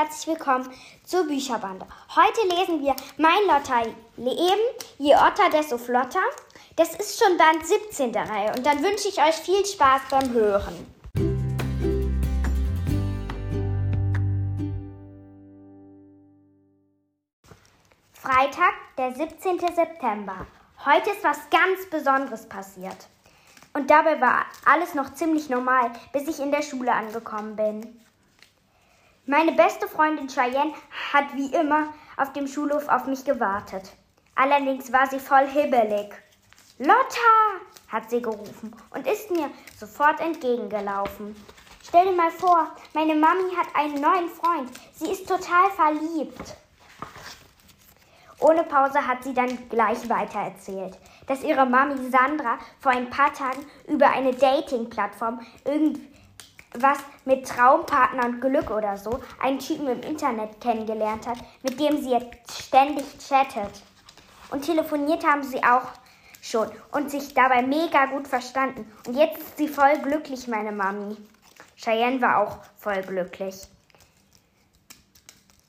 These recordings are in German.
herzlich willkommen zur Bücherbande. Heute lesen wir Mein Lotter Leben, je Otter, desto flotter. Das ist schon Band 17 der Reihe und dann wünsche ich euch viel Spaß beim Hören. Freitag, der 17. September. Heute ist was ganz Besonderes passiert. Und dabei war alles noch ziemlich normal, bis ich in der Schule angekommen bin. Meine beste Freundin Cheyenne hat wie immer auf dem Schulhof auf mich gewartet. Allerdings war sie voll hibbelig. Lotta, hat sie gerufen und ist mir sofort entgegengelaufen. Stell dir mal vor, meine Mami hat einen neuen Freund. Sie ist total verliebt. Ohne Pause hat sie dann gleich weitererzählt, dass ihre Mami Sandra vor ein paar Tagen über eine Dating-Plattform irgendwas mit Traumpartner und Glück oder so einen Typen im Internet kennengelernt hat, mit dem sie jetzt ständig chattet. Und telefoniert haben sie auch schon und sich dabei mega gut verstanden. Und jetzt ist sie voll glücklich, meine Mami. Cheyenne war auch voll glücklich.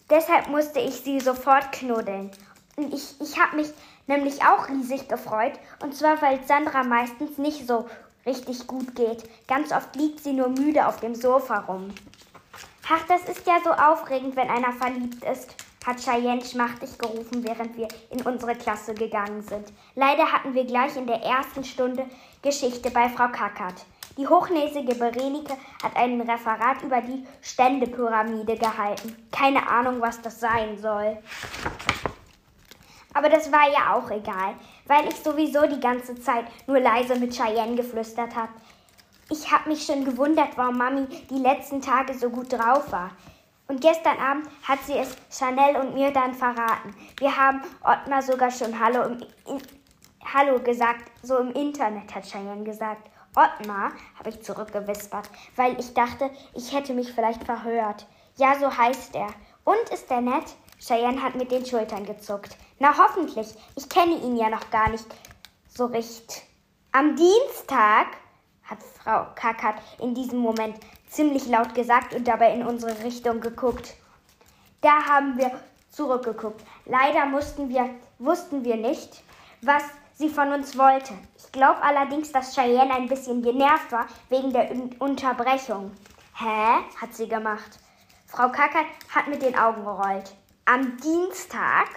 Deshalb musste ich sie sofort knuddeln. Und ich, ich habe mich nämlich auch riesig gefreut. Und zwar, weil Sandra meistens nicht so richtig gut geht. Ganz oft liegt sie nur müde auf dem Sofa rum. Ach, das ist ja so aufregend, wenn einer verliebt ist, hat Cheyenne schmachtig gerufen, während wir in unsere Klasse gegangen sind. Leider hatten wir gleich in der ersten Stunde Geschichte bei Frau Kackert. Die hochnäsige Berenike hat ein Referat über die Ständepyramide gehalten. Keine Ahnung, was das sein soll. Aber das war ja auch egal, weil ich sowieso die ganze Zeit nur leise mit Cheyenne geflüstert habe. Ich habe mich schon gewundert, warum Mami die letzten Tage so gut drauf war. Und gestern Abend hat sie es Chanel und mir dann verraten. Wir haben Ottmar sogar schon Hallo, im, in, Hallo gesagt, so im Internet hat Cheyenne gesagt. Ottmar, habe ich zurückgewispert, weil ich dachte, ich hätte mich vielleicht verhört. Ja, so heißt er. Und ist er nett? Cheyenne hat mit den Schultern gezuckt. Na hoffentlich, ich kenne ihn ja noch gar nicht so recht. Am Dienstag, hat Frau Kackert in diesem Moment ziemlich laut gesagt und dabei in unsere Richtung geguckt. Da haben wir zurückgeguckt. Leider mussten wir, wussten wir nicht, was sie von uns wollte. Ich glaube allerdings, dass Cheyenne ein bisschen genervt war wegen der Unterbrechung. Hä? hat sie gemacht. Frau Kackert hat mit den Augen gerollt. Am Dienstag,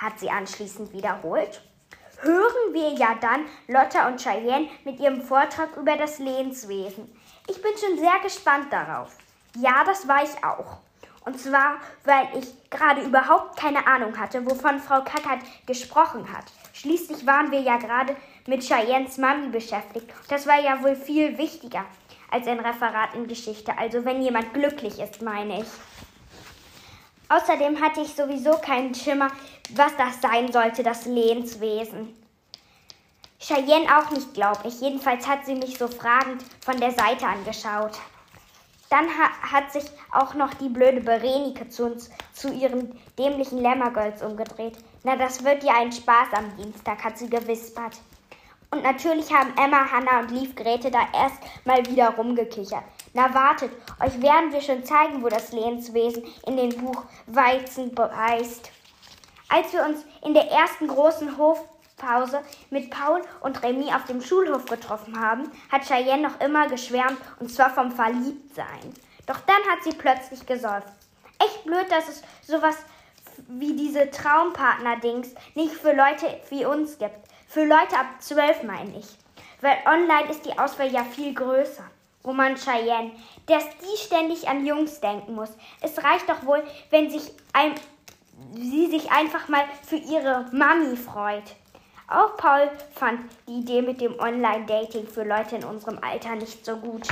hat sie anschließend wiederholt, hören wir ja dann Lotta und Cheyenne mit ihrem Vortrag über das Lehnswesen. Ich bin schon sehr gespannt darauf. Ja, das war ich auch. Und zwar, weil ich gerade überhaupt keine Ahnung hatte, wovon Frau Kackert gesprochen hat. Schließlich waren wir ja gerade mit Cheyennes Mami beschäftigt. Das war ja wohl viel wichtiger als ein Referat in Geschichte. Also wenn jemand glücklich ist, meine ich. Außerdem hatte ich sowieso keinen Schimmer, was das sein sollte, das Lehnswesen. Cheyenne auch nicht, glaube ich. Jedenfalls hat sie mich so fragend von der Seite angeschaut. Dann ha hat sich auch noch die blöde Berenike zu uns, zu ihren dämlichen Lämmergirls umgedreht. Na, das wird ja ein Spaß am Dienstag, hat sie gewispert. Und natürlich haben Emma, Hannah und Lief Grete da erst mal wieder rumgekichert. Na wartet, euch werden wir schon zeigen, wo das Lehnswesen in den Buch Weizen beißt. Als wir uns in der ersten großen Hofpause mit Paul und Remy auf dem Schulhof getroffen haben, hat Cheyenne noch immer geschwärmt und zwar vom Verliebtsein. Doch dann hat sie plötzlich gesäuft. Echt blöd, dass es sowas wie diese Traumpartner-Dings nicht für Leute wie uns gibt. Für Leute ab zwölf meine ich. Weil online ist die Auswahl ja viel größer. Mann, Cheyenne, dass die ständig an Jungs denken muss. Es reicht doch wohl, wenn sich ein, sie sich einfach mal für ihre Mami freut. Auch Paul fand die Idee mit dem Online-Dating für Leute in unserem Alter nicht so gut.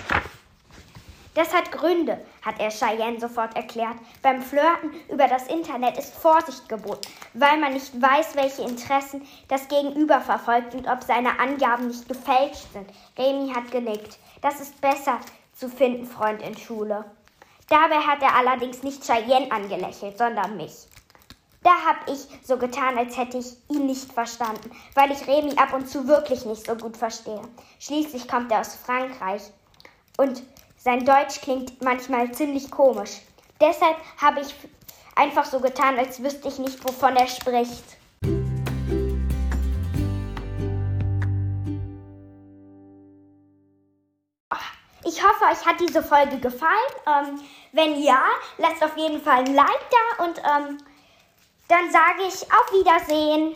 Das hat Gründe, hat er Cheyenne sofort erklärt. Beim Flirten über das Internet ist Vorsicht geboten, weil man nicht weiß, welche Interessen das Gegenüber verfolgt und ob seine Angaben nicht gefälscht sind. Remy hat genickt. Das ist besser zu finden, Freund in Schule. Dabei hat er allerdings nicht Cheyenne angelächelt, sondern mich. Da hab ich so getan, als hätte ich ihn nicht verstanden, weil ich Remy ab und zu wirklich nicht so gut verstehe. Schließlich kommt er aus Frankreich und sein Deutsch klingt manchmal ziemlich komisch. Deshalb habe ich einfach so getan, als wüsste ich nicht, wovon er spricht. Ich hoffe, euch hat diese Folge gefallen. Ähm, wenn ja, lasst auf jeden Fall ein Like da und ähm, dann sage ich auf Wiedersehen.